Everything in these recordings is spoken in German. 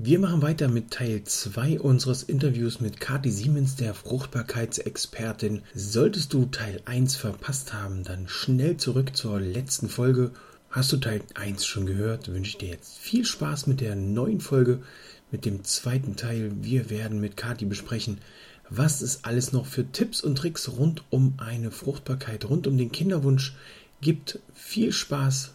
Wir machen weiter mit Teil 2 unseres Interviews mit Kati Siemens, der Fruchtbarkeitsexpertin. Solltest du Teil 1 verpasst haben, dann schnell zurück zur letzten Folge. Hast du Teil 1 schon gehört, wünsche ich dir jetzt viel Spaß mit der neuen Folge, mit dem zweiten Teil. Wir werden mit Kati besprechen, was es alles noch für Tipps und Tricks rund um eine Fruchtbarkeit, rund um den Kinderwunsch gibt. Viel Spaß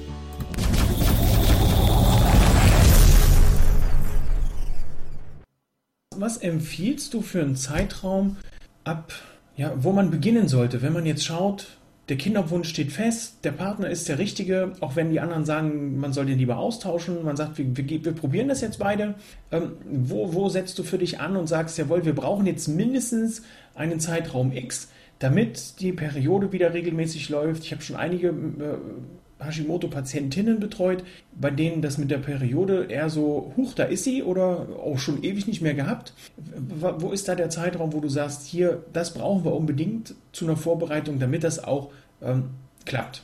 Was empfiehlst du für einen Zeitraum ab, ja, wo man beginnen sollte, wenn man jetzt schaut, der Kinderwunsch steht fest, der Partner ist der richtige, auch wenn die anderen sagen, man soll den lieber austauschen, man sagt, wir, wir, wir probieren das jetzt beide. Ähm, wo, wo setzt du für dich an und sagst, jawohl, wir brauchen jetzt mindestens einen Zeitraum X, damit die Periode wieder regelmäßig läuft. Ich habe schon einige äh, Hashimoto-Patientinnen betreut, bei denen das mit der Periode eher so, huch, da ist sie oder auch schon ewig nicht mehr gehabt. Wo ist da der Zeitraum, wo du sagst, hier, das brauchen wir unbedingt zu einer Vorbereitung, damit das auch ähm, klappt?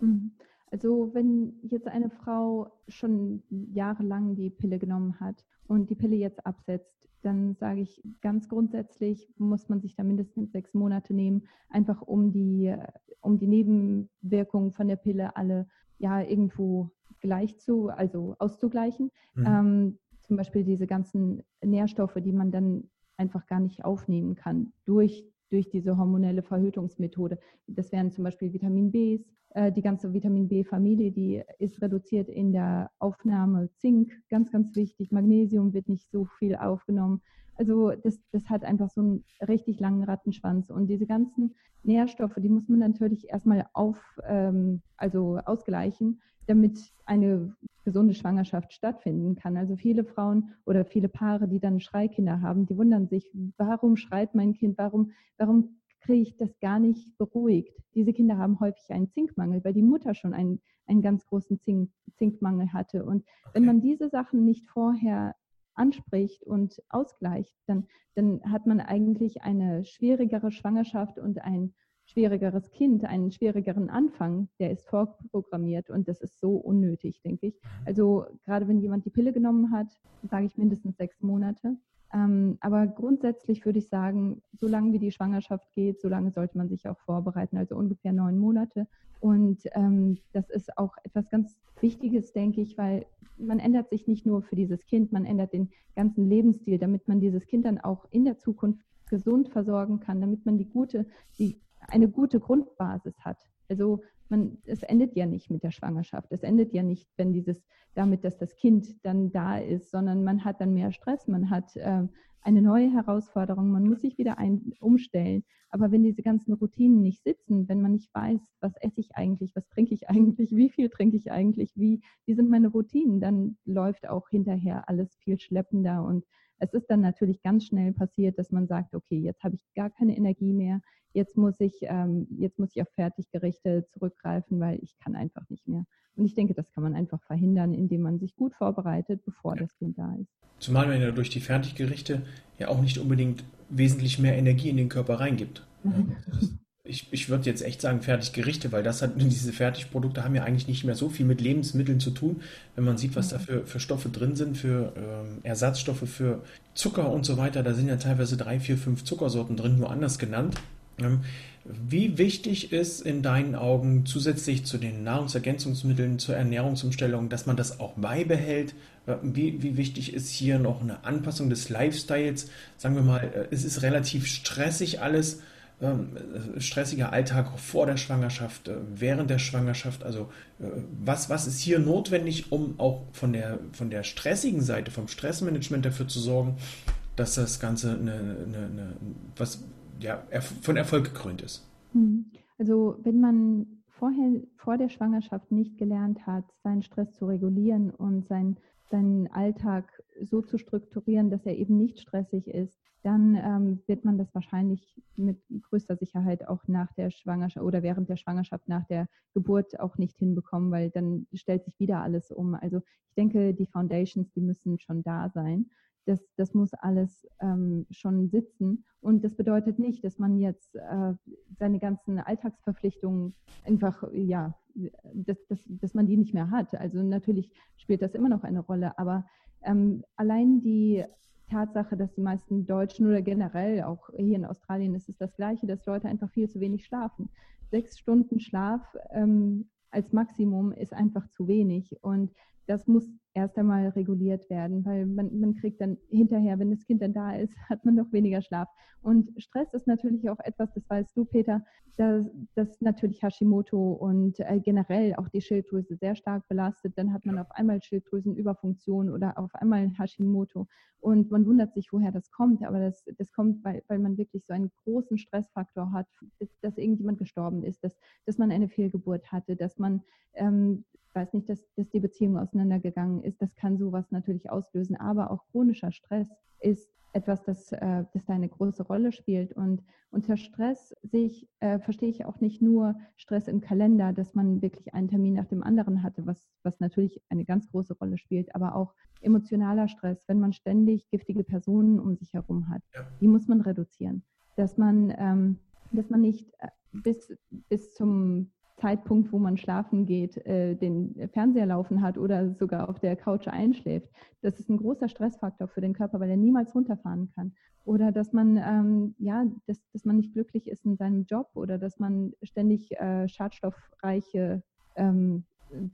Mhm. Also wenn jetzt eine Frau schon jahrelang die Pille genommen hat und die Pille jetzt absetzt, dann sage ich ganz grundsätzlich, muss man sich da mindestens sechs Monate nehmen, einfach um die, um die Nebenwirkungen von der Pille alle ja irgendwo gleich zu, also auszugleichen. Mhm. Ähm, zum Beispiel diese ganzen Nährstoffe, die man dann einfach gar nicht aufnehmen kann durch, durch diese hormonelle Verhütungsmethode. Das wären zum Beispiel Vitamin Bs, die ganze Vitamin B-Familie, die ist reduziert in der Aufnahme. Zink, ganz, ganz wichtig. Magnesium wird nicht so viel aufgenommen. Also das, das hat einfach so einen richtig langen Rattenschwanz. Und diese ganzen Nährstoffe, die muss man natürlich erstmal auf, ähm, also ausgleichen, damit eine gesunde Schwangerschaft stattfinden kann. Also viele Frauen oder viele Paare, die dann Schreikinder haben, die wundern sich, warum schreit mein Kind, warum, warum kriege ich das gar nicht beruhigt. Diese Kinder haben häufig einen Zinkmangel, weil die Mutter schon einen, einen ganz großen Zink, Zinkmangel hatte. Und okay. wenn man diese Sachen nicht vorher anspricht und ausgleicht, dann, dann hat man eigentlich eine schwierigere Schwangerschaft und ein schwierigeres Kind, einen schwierigeren Anfang, der ist vorprogrammiert und das ist so unnötig, denke ich. Mhm. Also gerade wenn jemand die Pille genommen hat, sage ich mindestens sechs Monate. Ähm, aber grundsätzlich würde ich sagen, solange wie die Schwangerschaft geht, solange sollte man sich auch vorbereiten, also ungefähr neun Monate. Und ähm, das ist auch etwas ganz Wichtiges, denke ich, weil man ändert sich nicht nur für dieses Kind, man ändert den ganzen Lebensstil, damit man dieses Kind dann auch in der Zukunft gesund versorgen kann, damit man die gute, die, eine gute Grundbasis hat. Also man, es endet ja nicht mit der Schwangerschaft. Es endet ja nicht, wenn dieses damit, dass das Kind dann da ist, sondern man hat dann mehr Stress, man hat äh, eine neue Herausforderung, man muss sich wieder ein, umstellen. Aber wenn diese ganzen Routinen nicht sitzen, wenn man nicht weiß, was esse ich eigentlich, was trinke ich eigentlich, wie viel trinke ich eigentlich, wie, wie sind meine Routinen, dann läuft auch hinterher alles viel schleppender und es ist dann natürlich ganz schnell passiert, dass man sagt, okay, jetzt habe ich gar keine Energie mehr, jetzt muss ich, ähm, jetzt muss ich auf Fertiggerichte zurückgreifen, weil ich kann einfach nicht mehr. Und ich denke, das kann man einfach verhindern, indem man sich gut vorbereitet, bevor ja. das Kind da ist. Zumal man ja durch die Fertiggerichte ja auch nicht unbedingt wesentlich mehr Energie in den Körper reingibt. Mhm. Ich, ich würde jetzt echt sagen Fertiggerichte, weil das hat, diese Fertigprodukte haben ja eigentlich nicht mehr so viel mit Lebensmitteln zu tun. Wenn man sieht, was da für, für Stoffe drin sind, für ähm, Ersatzstoffe für Zucker und so weiter, da sind ja teilweise drei, vier, fünf Zuckersorten drin, nur anders genannt. Ähm, wie wichtig ist in deinen Augen zusätzlich zu den Nahrungsergänzungsmitteln, zur Ernährungsumstellung, dass man das auch beibehält? Äh, wie, wie wichtig ist hier noch eine Anpassung des Lifestyles? Sagen wir mal, äh, es ist relativ stressig alles, ähm, äh, stressiger Alltag vor der Schwangerschaft, während der Schwangerschaft. Also was, was ist hier notwendig, um auch von der, von der stressigen Seite, vom Stressmanagement dafür zu sorgen, dass das Ganze eine, eine, eine was ja, von Erfolg gekrönt ist. Hm. Also wenn man vorher vor der Schwangerschaft nicht gelernt hat, seinen Stress zu regulieren und sein, seinen Alltag so zu strukturieren, dass er eben nicht stressig ist, dann ähm, wird man das wahrscheinlich mit größter Sicherheit auch nach der Schwangerschaft oder während der Schwangerschaft, nach der Geburt auch nicht hinbekommen, weil dann stellt sich wieder alles um. Also ich denke, die Foundations, die müssen schon da sein. Das, das muss alles ähm, schon sitzen. Und das bedeutet nicht, dass man jetzt äh, seine ganzen Alltagsverpflichtungen einfach, ja, dass, dass, dass man die nicht mehr hat. Also natürlich spielt das immer noch eine Rolle, aber ähm, allein die Tatsache, dass die meisten Deutschen oder generell auch hier in Australien ist es das Gleiche, dass Leute einfach viel zu wenig schlafen. Sechs Stunden Schlaf ähm, als Maximum ist einfach zu wenig. Und das muss erst einmal reguliert werden, weil man, man kriegt dann hinterher, wenn das Kind dann da ist, hat man noch weniger Schlaf. Und Stress ist natürlich auch etwas, das weißt du, Peter, dass, dass natürlich Hashimoto und äh, generell auch die Schilddrüse sehr stark belastet. Dann hat man auf einmal Schilddrüsenüberfunktion oder auf einmal Hashimoto. Und man wundert sich, woher das kommt. Aber das, das kommt, weil, weil man wirklich so einen großen Stressfaktor hat, dass irgendjemand gestorben ist, dass, dass man eine Fehlgeburt hatte, dass man ähm, weiß nicht, dass, dass die Beziehung auseinandergegangen ist. Das kann sowas natürlich auslösen. Aber auch chronischer Stress ist etwas, das, äh, das da eine große Rolle spielt. Und unter Stress sehe ich, äh, verstehe ich auch nicht nur Stress im Kalender, dass man wirklich einen Termin nach dem anderen hatte, was, was natürlich eine ganz große Rolle spielt, aber auch emotionaler Stress, wenn man ständig giftige Personen um sich herum hat. Ja. Die muss man reduzieren. Dass man, ähm, dass man nicht äh, bis, bis zum Zeitpunkt, wo man schlafen geht, äh, den Fernseher laufen hat oder sogar auf der Couch einschläft. Das ist ein großer Stressfaktor für den Körper, weil er niemals runterfahren kann. Oder dass man, ähm, ja, dass, dass man nicht glücklich ist in seinem Job oder dass man ständig äh, schadstoffreiche ähm,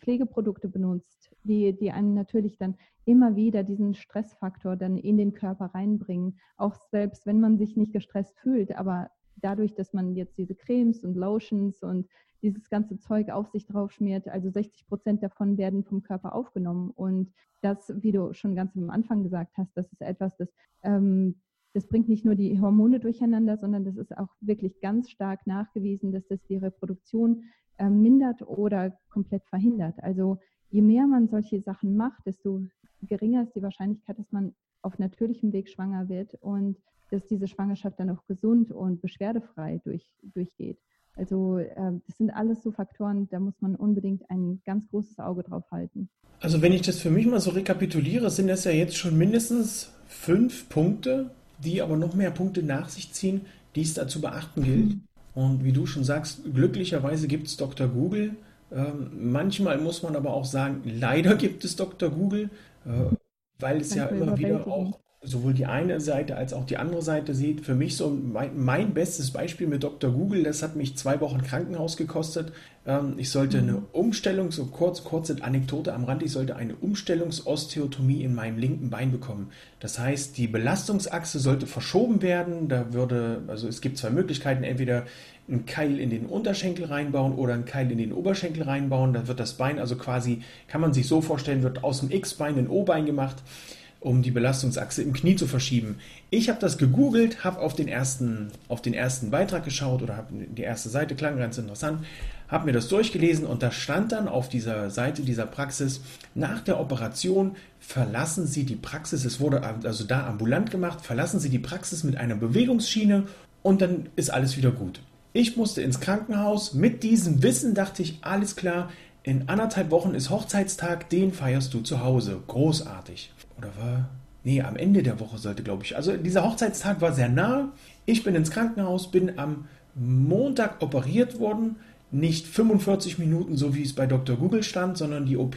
Pflegeprodukte benutzt, die, die einen natürlich dann immer wieder diesen Stressfaktor dann in den Körper reinbringen. Auch selbst wenn man sich nicht gestresst fühlt, aber dadurch, dass man jetzt diese Cremes und Lotions und dieses ganze Zeug auf sich drauf schmiert. Also 60 Prozent davon werden vom Körper aufgenommen. Und das, wie du schon ganz am Anfang gesagt hast, das ist etwas, das, ähm, das bringt nicht nur die Hormone durcheinander, sondern das ist auch wirklich ganz stark nachgewiesen, dass das die Reproduktion äh, mindert oder komplett verhindert. Also je mehr man solche Sachen macht, desto geringer ist die Wahrscheinlichkeit, dass man auf natürlichem Weg schwanger wird und dass diese Schwangerschaft dann auch gesund und beschwerdefrei durch, durchgeht. Also ähm, das sind alles so Faktoren, da muss man unbedingt ein ganz großes Auge drauf halten. Also wenn ich das für mich mal so rekapituliere, sind das ja jetzt schon mindestens fünf Punkte, die aber noch mehr Punkte nach sich ziehen, die es da zu beachten gilt. Mhm. Und wie du schon sagst, glücklicherweise gibt es Dr. Google. Ähm, manchmal muss man aber auch sagen, leider gibt es Dr. Google, äh, weil es ja immer wieder auch sowohl die eine Seite als auch die andere Seite sieht. Für mich so mein, mein, bestes Beispiel mit Dr. Google, das hat mich zwei Wochen Krankenhaus gekostet. Ähm, ich sollte eine mhm. Umstellung, so kurz, kurze Anekdote am Rand, ich sollte eine Umstellungsosteotomie in meinem linken Bein bekommen. Das heißt, die Belastungsachse sollte verschoben werden. Da würde, also es gibt zwei Möglichkeiten, entweder einen Keil in den Unterschenkel reinbauen oder einen Keil in den Oberschenkel reinbauen. Da wird das Bein also quasi, kann man sich so vorstellen, wird aus dem X-Bein ein O-Bein gemacht um die Belastungsachse im Knie zu verschieben. Ich habe das gegoogelt, habe auf den ersten auf den ersten Beitrag geschaut oder habe die erste Seite klang ganz interessant, habe mir das durchgelesen und da stand dann auf dieser Seite dieser Praxis nach der Operation verlassen Sie die Praxis. Es wurde also da ambulant gemacht. Verlassen Sie die Praxis mit einer Bewegungsschiene und dann ist alles wieder gut. Ich musste ins Krankenhaus. Mit diesem Wissen dachte ich, alles klar, in anderthalb Wochen ist Hochzeitstag, den feierst du zu Hause. Großartig oder war, nee, am Ende der Woche sollte, glaube ich. Also dieser Hochzeitstag war sehr nah. Ich bin ins Krankenhaus, bin am Montag operiert worden. Nicht 45 Minuten, so wie es bei Dr. Google stand, sondern die OP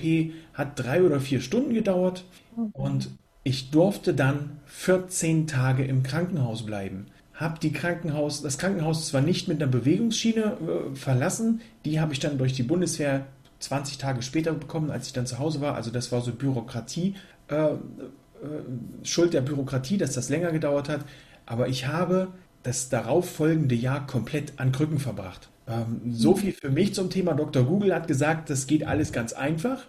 hat drei oder vier Stunden gedauert. Okay. Und ich durfte dann 14 Tage im Krankenhaus bleiben. Hab die Krankenhaus, das Krankenhaus zwar nicht mit einer Bewegungsschiene äh, verlassen, die habe ich dann durch die Bundeswehr 20 Tage später bekommen, als ich dann zu Hause war. Also das war so Bürokratie, äh, äh, Schuld der Bürokratie, dass das länger gedauert hat. Aber ich habe das darauf folgende Jahr komplett an Krücken verbracht. Ähm, so viel für mich zum Thema. Dr. Google hat gesagt, das geht alles ganz einfach.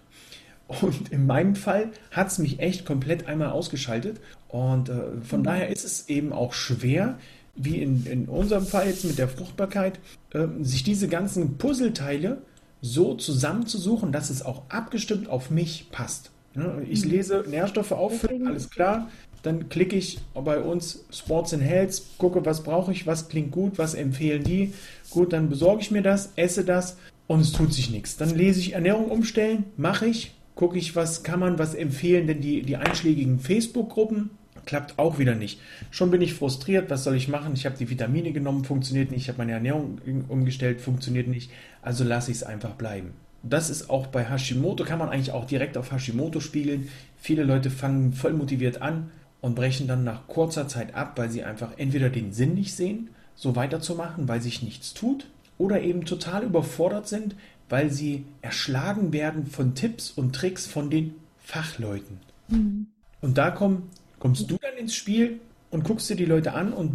Und in meinem Fall hat es mich echt komplett einmal ausgeschaltet. Und äh, von mhm. daher ist es eben auch schwer, wie in, in unserem Fall jetzt mit der Fruchtbarkeit, äh, sich diese ganzen Puzzleteile so zusammenzusuchen, dass es auch abgestimmt auf mich passt. Ne? Ich mhm. lese Nährstoffe auffüllen, alles klar. Dann klicke ich bei uns Sports and Health, gucke, was brauche ich, was klingt gut, was empfehlen die. Gut, dann besorge ich mir das, esse das und es tut sich nichts. Dann lese ich Ernährung umstellen, mache ich, gucke ich, was kann man, was empfehlen denn die, die einschlägigen Facebook-Gruppen. Klappt auch wieder nicht. Schon bin ich frustriert, was soll ich machen? Ich habe die Vitamine genommen, funktioniert nicht. Ich habe meine Ernährung umgestellt, funktioniert nicht. Also lasse ich es einfach bleiben. Das ist auch bei Hashimoto, kann man eigentlich auch direkt auf Hashimoto spiegeln. Viele Leute fangen voll motiviert an und brechen dann nach kurzer Zeit ab, weil sie einfach entweder den Sinn nicht sehen, so weiterzumachen, weil sich nichts tut, oder eben total überfordert sind, weil sie erschlagen werden von Tipps und Tricks von den Fachleuten. Mhm. Und da komm, kommst du dann ins Spiel und guckst dir die Leute an und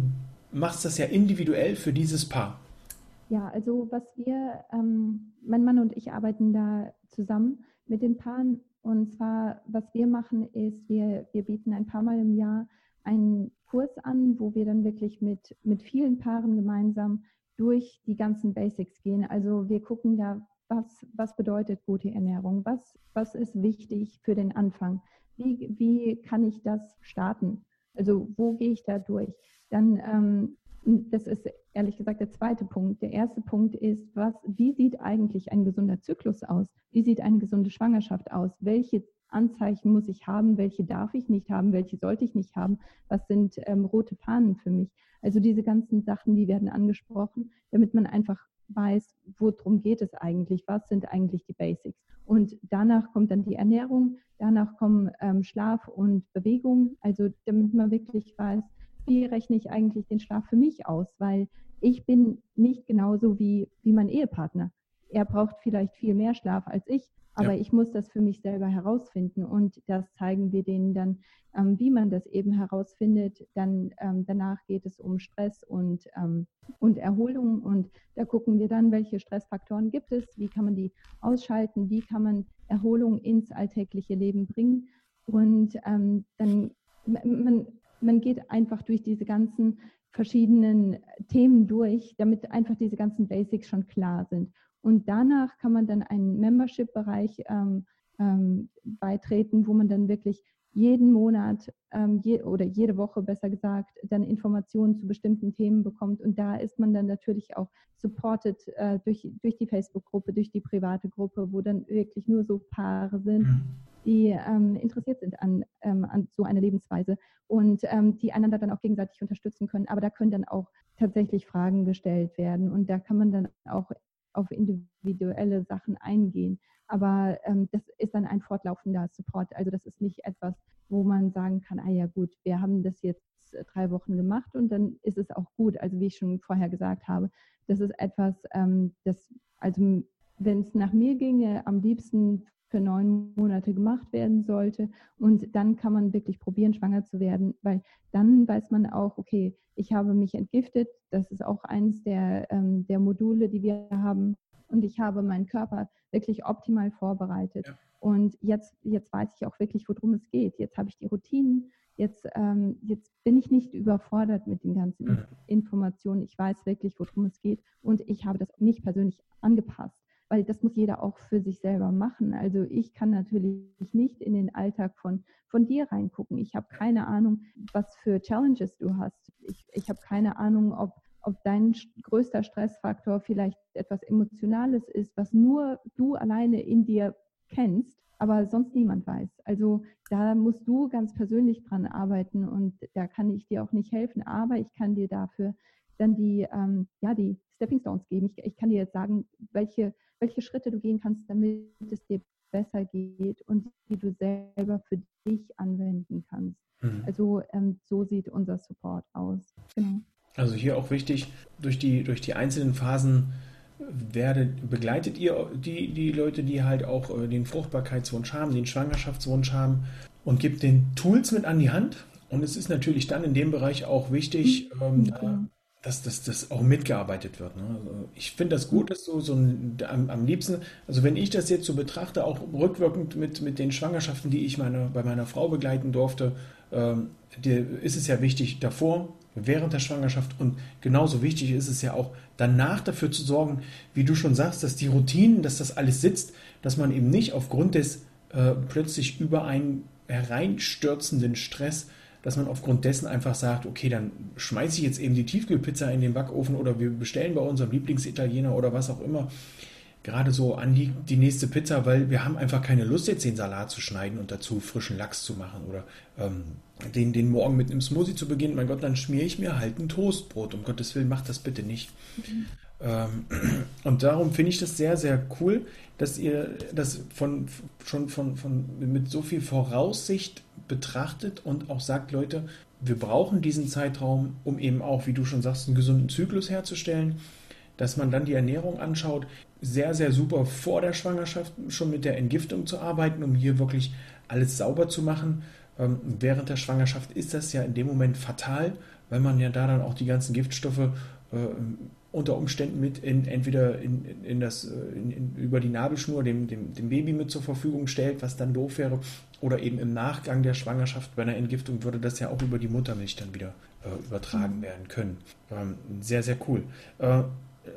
machst das ja individuell für dieses Paar. Ja, also was wir, ähm, mein Mann und ich arbeiten da zusammen mit den Paaren. Und zwar, was wir machen, ist, wir, wir bieten ein paar Mal im Jahr einen Kurs an, wo wir dann wirklich mit, mit vielen Paaren gemeinsam durch die ganzen Basics gehen. Also wir gucken da, was, was bedeutet gute Ernährung? Was, was ist wichtig für den Anfang? Wie, wie kann ich das starten? Also wo gehe ich da durch? Dann, ähm, das ist ehrlich gesagt der zweite Punkt. Der erste Punkt ist, was, wie sieht eigentlich ein gesunder Zyklus aus? Wie sieht eine gesunde Schwangerschaft aus? Welche Anzeichen muss ich haben? Welche darf ich nicht haben? Welche sollte ich nicht haben? Was sind ähm, rote Fahnen für mich? Also diese ganzen Sachen, die werden angesprochen, damit man einfach weiß, worum geht es eigentlich, was sind eigentlich die Basics. Und danach kommt dann die Ernährung, danach kommen ähm, Schlaf und Bewegung, also damit man wirklich weiß, wie rechne ich eigentlich den Schlaf für mich aus, weil ich bin nicht genauso wie, wie mein Ehepartner. Er braucht vielleicht viel mehr Schlaf als ich, aber ja. ich muss das für mich selber herausfinden und das zeigen wir denen dann, ähm, wie man das eben herausfindet. Dann ähm, danach geht es um Stress und, ähm, und Erholung und da gucken wir dann, welche Stressfaktoren gibt es, wie kann man die ausschalten, wie kann man Erholung ins alltägliche Leben bringen und ähm, dann man, man geht einfach durch diese ganzen verschiedenen Themen durch, damit einfach diese ganzen Basics schon klar sind. Und danach kann man dann einen Membership-Bereich ähm, ähm, beitreten, wo man dann wirklich jeden Monat ähm, je, oder jede Woche besser gesagt dann Informationen zu bestimmten Themen bekommt. Und da ist man dann natürlich auch supported äh, durch, durch die Facebook-Gruppe, durch die private Gruppe, wo dann wirklich nur so Paare sind, mhm. die ähm, interessiert sind an, ähm, an so einer Lebensweise und ähm, die einander dann auch gegenseitig unterstützen können. Aber da können dann auch tatsächlich Fragen gestellt werden und da kann man dann auch auf individuelle Sachen eingehen. Aber ähm, das ist dann ein fortlaufender Support. Also das ist nicht etwas, wo man sagen kann, ah ja gut, wir haben das jetzt drei Wochen gemacht und dann ist es auch gut. Also wie ich schon vorher gesagt habe, das ist etwas, ähm, das, also wenn es nach mir ginge, am liebsten für neun Monate gemacht werden sollte. Und dann kann man wirklich probieren, schwanger zu werden, weil dann weiß man auch, okay, ich habe mich entgiftet. Das ist auch eines der, ähm, der Module, die wir haben. Und ich habe meinen Körper wirklich optimal vorbereitet. Ja. Und jetzt, jetzt weiß ich auch wirklich, worum es geht. Jetzt habe ich die Routinen. Jetzt, ähm, jetzt bin ich nicht überfordert mit den ganzen mhm. Informationen. Ich weiß wirklich, worum es geht. Und ich habe das nicht persönlich angepasst weil das muss jeder auch für sich selber machen. Also ich kann natürlich nicht in den Alltag von, von dir reingucken. Ich habe keine Ahnung, was für Challenges du hast. Ich, ich habe keine Ahnung, ob, ob dein größter Stressfaktor vielleicht etwas Emotionales ist, was nur du alleine in dir kennst, aber sonst niemand weiß. Also da musst du ganz persönlich dran arbeiten und da kann ich dir auch nicht helfen, aber ich kann dir dafür dann die, ähm, ja, die Stepping Stones geben. Ich, ich kann dir jetzt sagen, welche welche Schritte du gehen kannst, damit es dir besser geht und die du selber für dich anwenden kannst. Mhm. Also ähm, so sieht unser Support aus. Genau. Also hier auch wichtig, durch die, durch die einzelnen Phasen werde, begleitet ihr die, die Leute, die halt auch äh, den Fruchtbarkeitswunsch haben, den Schwangerschaftswunsch haben und gibt den Tools mit an die Hand. Und es ist natürlich dann in dem Bereich auch wichtig, mhm. ähm, dass das auch mitgearbeitet wird. Ne? Also ich finde das gut, dass so, so ein, am, am, liebsten, also wenn ich das jetzt so betrachte, auch rückwirkend mit, mit den Schwangerschaften, die ich meine, bei meiner Frau begleiten durfte, ähm, die, ist es ja wichtig davor, während der Schwangerschaft und genauso wichtig ist es ja auch danach dafür zu sorgen, wie du schon sagst, dass die Routinen, dass das alles sitzt, dass man eben nicht aufgrund des äh, plötzlich über einen hereinstürzenden Stress, dass man aufgrund dessen einfach sagt, okay, dann schmeiße ich jetzt eben die Tiefkühlpizza in den Backofen oder wir bestellen bei unserem Lieblingsitaliener oder was auch immer gerade so an die, die nächste Pizza, weil wir haben einfach keine Lust, jetzt den Salat zu schneiden und dazu frischen Lachs zu machen oder ähm, den, den Morgen mit einem Smoothie zu beginnen. Mein Gott, dann schmiere ich mir halt ein Toastbrot. Um Gottes Willen, macht das bitte nicht. Mhm. Ähm, und darum finde ich das sehr, sehr cool, dass ihr das von, schon von, von, mit so viel Voraussicht betrachtet und auch sagt, Leute, wir brauchen diesen Zeitraum, um eben auch, wie du schon sagst, einen gesunden Zyklus herzustellen dass man dann die Ernährung anschaut, sehr, sehr super vor der Schwangerschaft schon mit der Entgiftung zu arbeiten, um hier wirklich alles sauber zu machen. Ähm, während der Schwangerschaft ist das ja in dem Moment fatal, weil man ja da dann auch die ganzen Giftstoffe äh, unter Umständen mit in, entweder in, in das, äh, in, über die Nabelschnur dem, dem, dem Baby mit zur Verfügung stellt, was dann doof wäre, oder eben im Nachgang der Schwangerschaft bei einer Entgiftung würde das ja auch über die Muttermilch dann wieder äh, übertragen mhm. werden können. Ähm, sehr, sehr cool. Äh,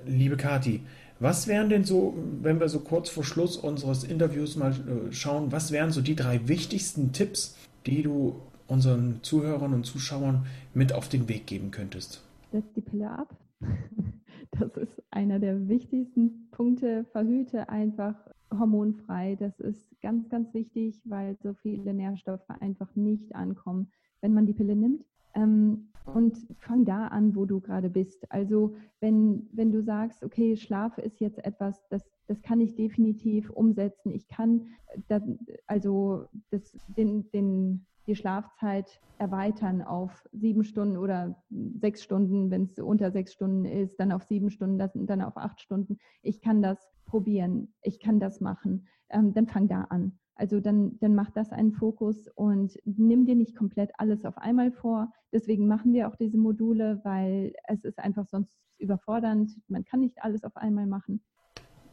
liebe Kati, was wären denn so, wenn wir so kurz vor Schluss unseres Interviews mal äh, schauen, was wären so die drei wichtigsten Tipps, die du unseren Zuhörern und Zuschauern mit auf den Weg geben könntest? Setz die Pille ab. Das ist einer der wichtigsten Punkte. Verhüte einfach hormonfrei. Das ist ganz, ganz wichtig, weil so viele Nährstoffe einfach nicht ankommen, wenn man die Pille nimmt. Ähm, und fang da an, wo du gerade bist. Also wenn, wenn du sagst, okay, Schlaf ist jetzt etwas, das, das kann ich definitiv umsetzen. Ich kann das, also das, den, den, die Schlafzeit erweitern auf sieben Stunden oder sechs Stunden, wenn es unter sechs Stunden ist, dann auf sieben Stunden, dann auf acht Stunden. Ich kann das probieren, ich kann das machen. Ähm, dann fang da an. Also dann, dann mach das einen Fokus und nimm dir nicht komplett alles auf einmal vor. Deswegen machen wir auch diese Module, weil es ist einfach sonst überfordernd. Man kann nicht alles auf einmal machen.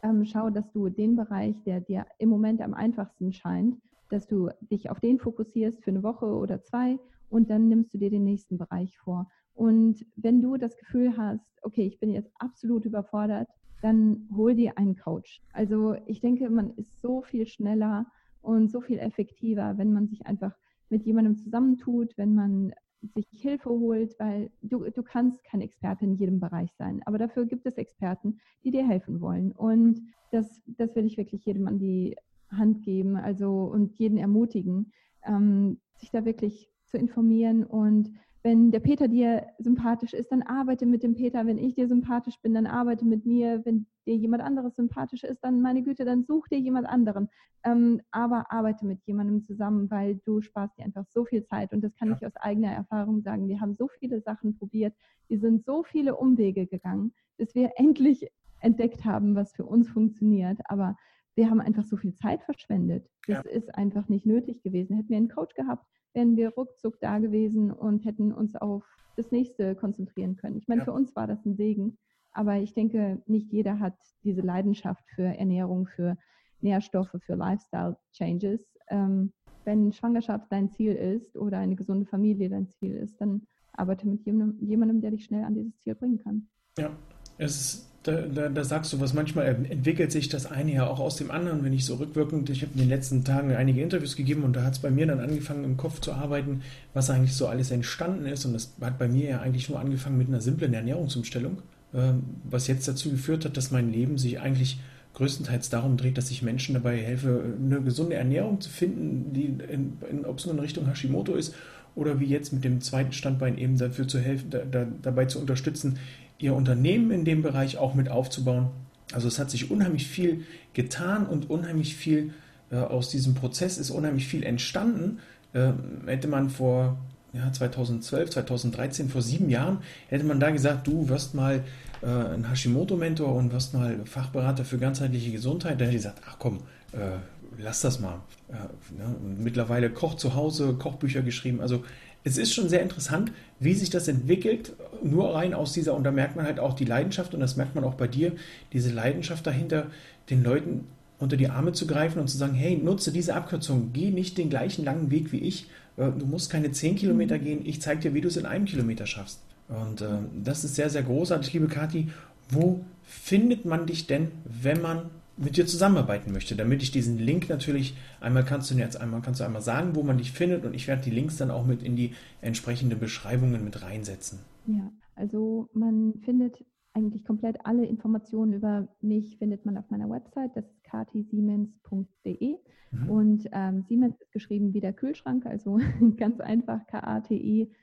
Ähm, schau, dass du den Bereich, der dir im Moment am einfachsten scheint, dass du dich auf den fokussierst für eine Woche oder zwei und dann nimmst du dir den nächsten Bereich vor. Und wenn du das Gefühl hast, okay, ich bin jetzt absolut überfordert, dann hol dir einen Coach. Also ich denke, man ist so viel schneller und so viel effektiver, wenn man sich einfach mit jemandem zusammentut, wenn man sich Hilfe holt, weil du, du kannst kein Experte in jedem Bereich sein. Aber dafür gibt es Experten, die dir helfen wollen. Und das, das will ich wirklich jedem an die Hand geben, also und jeden ermutigen, ähm, sich da wirklich zu informieren und wenn der Peter dir sympathisch ist, dann arbeite mit dem Peter. Wenn ich dir sympathisch bin, dann arbeite mit mir. Wenn dir jemand anderes sympathisch ist, dann meine Güte, dann such dir jemand anderen. Ähm, aber arbeite mit jemandem zusammen, weil du sparst dir einfach so viel Zeit. Und das kann ja. ich aus eigener Erfahrung sagen. Wir haben so viele Sachen probiert. Wir sind so viele Umwege gegangen, bis wir endlich entdeckt haben, was für uns funktioniert. Aber wir haben einfach so viel Zeit verschwendet. Das ja. ist einfach nicht nötig gewesen. Hätten wir einen Coach gehabt, wären wir ruckzuck da gewesen und hätten uns auf das nächste konzentrieren können. Ich meine, ja. für uns war das ein Segen, aber ich denke, nicht jeder hat diese Leidenschaft für Ernährung, für Nährstoffe, für Lifestyle-Changes. Ähm, wenn Schwangerschaft dein Ziel ist oder eine gesunde Familie dein Ziel ist, dann arbeite mit jemandem, jemandem der dich schnell an dieses Ziel bringen kann. Ja, es ist da, da, da, sagst du was, manchmal entwickelt sich das eine ja auch aus dem anderen, wenn ich so rückwirkend, ich habe in den letzten Tagen einige Interviews gegeben und da hat es bei mir dann angefangen im Kopf zu arbeiten, was eigentlich so alles entstanden ist. Und das hat bei mir ja eigentlich nur angefangen mit einer simplen Ernährungsumstellung, ähm, was jetzt dazu geführt hat, dass mein Leben sich eigentlich größtenteils darum dreht, dass ich Menschen dabei helfe, eine gesunde Ernährung zu finden, die in, in, ob es nur in Richtung Hashimoto ist oder wie jetzt mit dem zweiten Standbein eben dafür zu helfen, da, da, dabei zu unterstützen, ihr Unternehmen in dem Bereich auch mit aufzubauen. Also es hat sich unheimlich viel getan und unheimlich viel äh, aus diesem Prozess ist unheimlich viel entstanden. Äh, hätte man vor ja, 2012, 2013, vor sieben Jahren, hätte man da gesagt, du wirst mal äh, ein Hashimoto-Mentor und wirst mal Fachberater für ganzheitliche Gesundheit, da hätte ich gesagt, ach komm, äh, lass das mal. Äh, ne? Mittlerweile Koch zu Hause, Kochbücher geschrieben. Also es ist schon sehr interessant, wie sich das entwickelt, nur rein aus dieser, und da merkt man halt auch die Leidenschaft, und das merkt man auch bei dir, diese Leidenschaft dahinter, den Leuten unter die Arme zu greifen und zu sagen, hey, nutze diese Abkürzung, geh nicht den gleichen langen Weg wie ich, äh, du musst keine 10 Kilometer gehen, ich zeige dir, wie du es in einem Kilometer schaffst. Und äh, das ist sehr, sehr großartig, liebe Kathi. Wo findet man dich denn, wenn man mit dir zusammenarbeiten möchte, damit ich diesen Link natürlich einmal kannst du jetzt einmal kannst du einmal sagen, wo man dich findet und ich werde die Links dann auch mit in die entsprechenden Beschreibungen mit reinsetzen. Ja, also man findet eigentlich komplett alle Informationen über mich findet man auf meiner Website, das ist katisiemens.de mhm. und ähm, Siemens ist geschrieben wie der Kühlschrank, also ganz einfach K-A-T-I-S-I-E-M-E-N-S.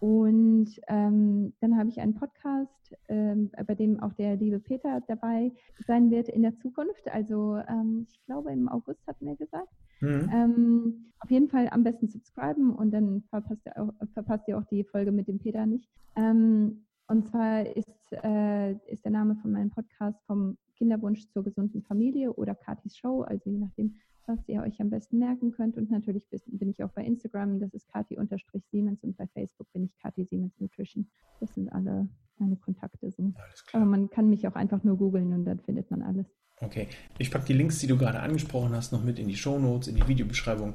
Und ähm, dann habe ich einen Podcast, ähm, bei dem auch der liebe Peter dabei sein wird in der Zukunft. Also ähm, ich glaube im August hat mir gesagt. Mhm. Ähm, auf jeden Fall am besten subscriben und dann verpasst ihr auch, verpasst ihr auch die Folge mit dem Peter nicht. Ähm, und zwar ist, äh, ist der Name von meinem Podcast vom Kinderwunsch zur gesunden Familie oder Katis Show, also je nachdem, was ihr euch am besten merken könnt. Und natürlich bin ich auch bei Instagram, das ist Kati-Siemens und bei Facebook bin ich Kati Siemens Nutrition. Das sind alle meine Kontakte so. Aber man kann mich auch einfach nur googeln und dann findet man alles. Okay, ich packe die Links, die du gerade angesprochen hast, noch mit in die Show Notes, in die Videobeschreibung,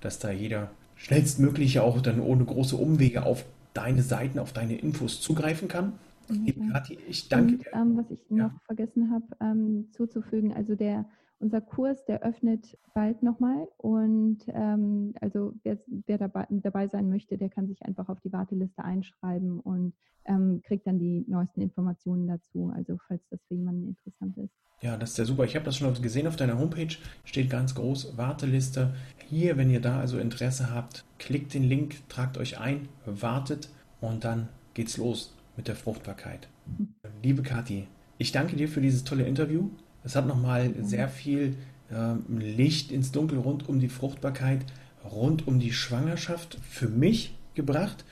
dass da jeder schnellstmöglich auch dann ohne große Umwege auf deine Seiten, auf deine Infos zugreifen kann. Mhm. Kathi, ich danke dir. Ähm, was ich ja. noch vergessen habe ähm, zuzufügen, also der unser Kurs, der öffnet bald nochmal und ähm, also wer, wer dabei, dabei, sein möchte, der kann sich einfach auf die Warteliste einschreiben und ähm, kriegt dann die neuesten Informationen dazu, also falls das für jemanden interessant ist. Ja, das ist ja super. Ich habe das schon gesehen auf deiner Homepage, steht ganz groß Warteliste. Hier, wenn ihr da also Interesse habt, klickt den Link, tragt euch ein, wartet und dann geht's los mit der Fruchtbarkeit. Mhm. Liebe Kathi, ich danke dir für dieses tolle Interview. Es hat nochmal sehr viel äh, Licht ins Dunkel rund um die Fruchtbarkeit, rund um die Schwangerschaft für mich gebracht.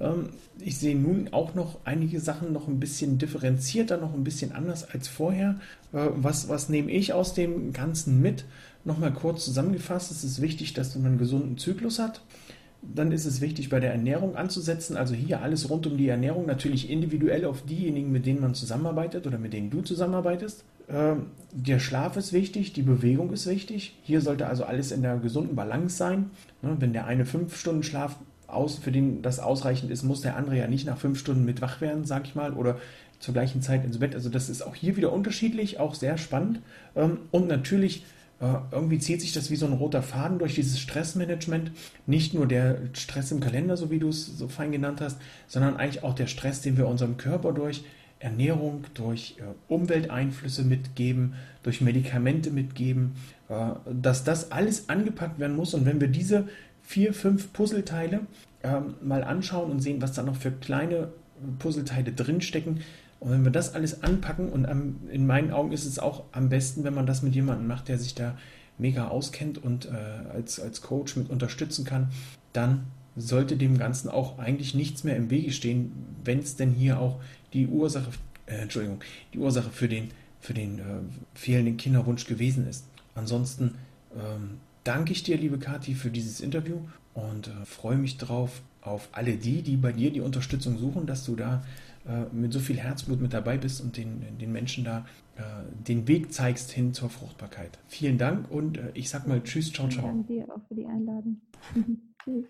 Ähm, ich sehe nun auch noch einige Sachen noch ein bisschen differenzierter, noch ein bisschen anders als vorher. Äh, was, was nehme ich aus dem Ganzen mit? Nochmal kurz zusammengefasst, es ist wichtig, dass man einen gesunden Zyklus hat. Dann ist es wichtig, bei der Ernährung anzusetzen. Also hier alles rund um die Ernährung, natürlich individuell auf diejenigen, mit denen man zusammenarbeitet oder mit denen du zusammenarbeitest. Ähm, der Schlaf ist wichtig, die Bewegung ist wichtig. Hier sollte also alles in der gesunden Balance sein. Ne, wenn der eine fünf Stunden Schlaf aus, für den das ausreichend ist, muss der andere ja nicht nach fünf Stunden mit wach werden, sag ich mal, oder zur gleichen Zeit ins Bett. Also das ist auch hier wieder unterschiedlich, auch sehr spannend. Ähm, und natürlich irgendwie zieht sich das wie so ein roter Faden durch dieses Stressmanagement. Nicht nur der Stress im Kalender, so wie du es so fein genannt hast, sondern eigentlich auch der Stress, den wir unserem Körper durch Ernährung, durch äh, Umwelteinflüsse mitgeben, durch Medikamente mitgeben, äh, dass das alles angepackt werden muss. Und wenn wir diese vier, fünf Puzzleteile ähm, mal anschauen und sehen, was da noch für kleine Puzzleteile drinstecken, und wenn wir das alles anpacken, und in meinen Augen ist es auch am besten, wenn man das mit jemandem macht, der sich da mega auskennt und äh, als, als Coach mit unterstützen kann, dann sollte dem Ganzen auch eigentlich nichts mehr im Wege stehen, wenn es denn hier auch die Ursache, äh, Entschuldigung, die Ursache für den, für den äh, fehlenden Kinderwunsch gewesen ist. Ansonsten ähm, danke ich dir, liebe Kathi, für dieses Interview und äh, freue mich drauf auf alle die, die bei dir die Unterstützung suchen, dass du da äh, mit so viel Herzblut mit dabei bist und den, den Menschen da äh, den Weg zeigst hin zur Fruchtbarkeit. Vielen Dank und äh, ich sag mal Tschüss, ciao, ciao. Danke dir auch für die Einladung. Tschüss.